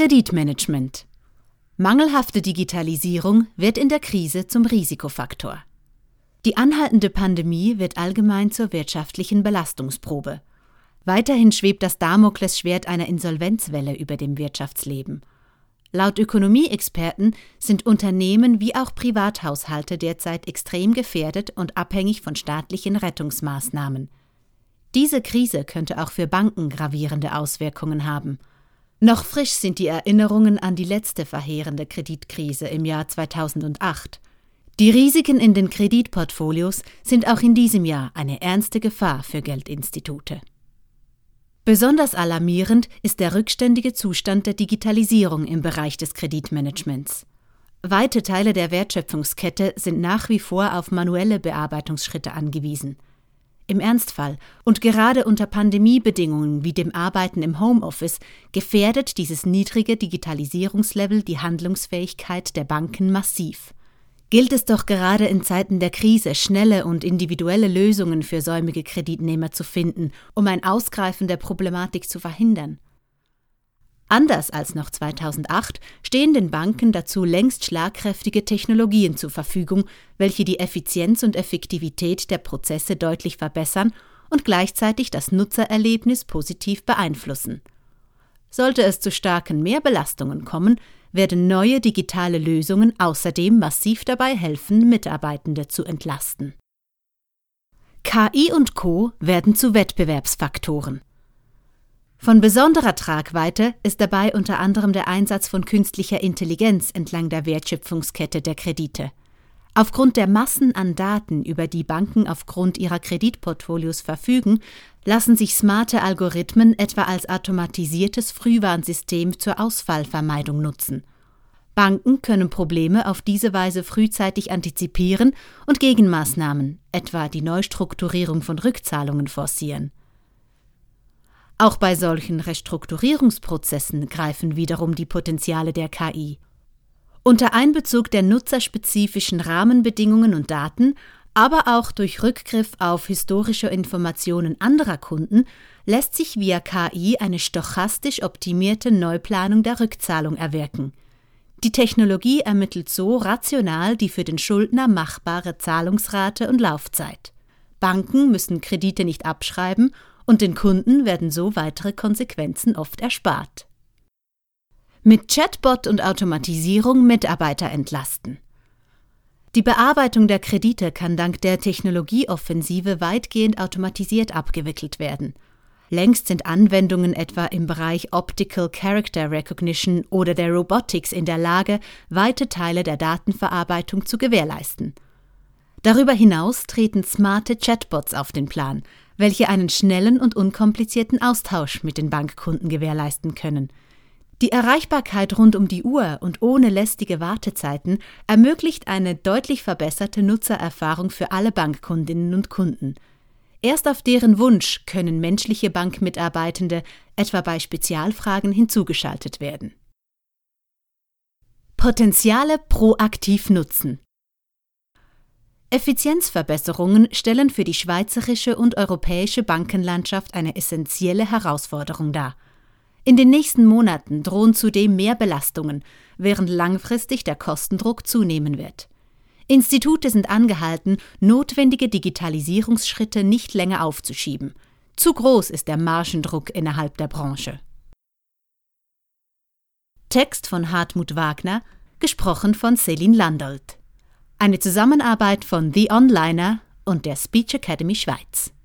Kreditmanagement. Mangelhafte Digitalisierung wird in der Krise zum Risikofaktor. Die anhaltende Pandemie wird allgemein zur wirtschaftlichen Belastungsprobe. Weiterhin schwebt das Damoklesschwert einer Insolvenzwelle über dem Wirtschaftsleben. Laut Ökonomieexperten sind Unternehmen wie auch Privathaushalte derzeit extrem gefährdet und abhängig von staatlichen Rettungsmaßnahmen. Diese Krise könnte auch für Banken gravierende Auswirkungen haben. Noch frisch sind die Erinnerungen an die letzte verheerende Kreditkrise im Jahr 2008. Die Risiken in den Kreditportfolios sind auch in diesem Jahr eine ernste Gefahr für Geldinstitute. Besonders alarmierend ist der rückständige Zustand der Digitalisierung im Bereich des Kreditmanagements. Weite Teile der Wertschöpfungskette sind nach wie vor auf manuelle Bearbeitungsschritte angewiesen. Im Ernstfall und gerade unter Pandemiebedingungen wie dem Arbeiten im Homeoffice gefährdet dieses niedrige Digitalisierungslevel die Handlungsfähigkeit der Banken massiv gilt es doch gerade in Zeiten der Krise, schnelle und individuelle Lösungen für säumige Kreditnehmer zu finden, um ein Ausgreifen der Problematik zu verhindern. Anders als noch 2008 stehen den Banken dazu längst schlagkräftige Technologien zur Verfügung, welche die Effizienz und Effektivität der Prozesse deutlich verbessern und gleichzeitig das Nutzererlebnis positiv beeinflussen. Sollte es zu starken Mehrbelastungen kommen, werden neue digitale Lösungen außerdem massiv dabei helfen, Mitarbeitende zu entlasten. KI und Co werden zu Wettbewerbsfaktoren. Von besonderer Tragweite ist dabei unter anderem der Einsatz von künstlicher Intelligenz entlang der Wertschöpfungskette der Kredite. Aufgrund der Massen an Daten, über die Banken aufgrund ihrer Kreditportfolios verfügen, lassen sich smarte Algorithmen etwa als automatisiertes Frühwarnsystem zur Ausfallvermeidung nutzen. Banken können Probleme auf diese Weise frühzeitig antizipieren und Gegenmaßnahmen, etwa die Neustrukturierung von Rückzahlungen, forcieren. Auch bei solchen Restrukturierungsprozessen greifen wiederum die Potenziale der KI. Unter Einbezug der nutzerspezifischen Rahmenbedingungen und Daten, aber auch durch Rückgriff auf historische Informationen anderer Kunden, lässt sich via KI eine stochastisch optimierte Neuplanung der Rückzahlung erwirken. Die Technologie ermittelt so rational die für den Schuldner machbare Zahlungsrate und Laufzeit. Banken müssen Kredite nicht abschreiben und den Kunden werden so weitere Konsequenzen oft erspart mit Chatbot und Automatisierung Mitarbeiter entlasten. Die Bearbeitung der Kredite kann dank der Technologieoffensive weitgehend automatisiert abgewickelt werden. Längst sind Anwendungen etwa im Bereich Optical Character Recognition oder der Robotics in der Lage, weite Teile der Datenverarbeitung zu gewährleisten. Darüber hinaus treten smarte Chatbots auf den Plan, welche einen schnellen und unkomplizierten Austausch mit den Bankkunden gewährleisten können – die Erreichbarkeit rund um die Uhr und ohne lästige Wartezeiten ermöglicht eine deutlich verbesserte Nutzererfahrung für alle Bankkundinnen und Kunden. Erst auf deren Wunsch können menschliche Bankmitarbeitende etwa bei Spezialfragen hinzugeschaltet werden. Potenziale proaktiv nutzen. Effizienzverbesserungen stellen für die schweizerische und europäische Bankenlandschaft eine essentielle Herausforderung dar. In den nächsten Monaten drohen zudem mehr Belastungen, während langfristig der Kostendruck zunehmen wird. Institute sind angehalten, notwendige Digitalisierungsschritte nicht länger aufzuschieben. Zu groß ist der Margendruck innerhalb der Branche. Text von Hartmut Wagner, gesprochen von Celine Landolt. Eine Zusammenarbeit von The Onliner und der Speech Academy Schweiz.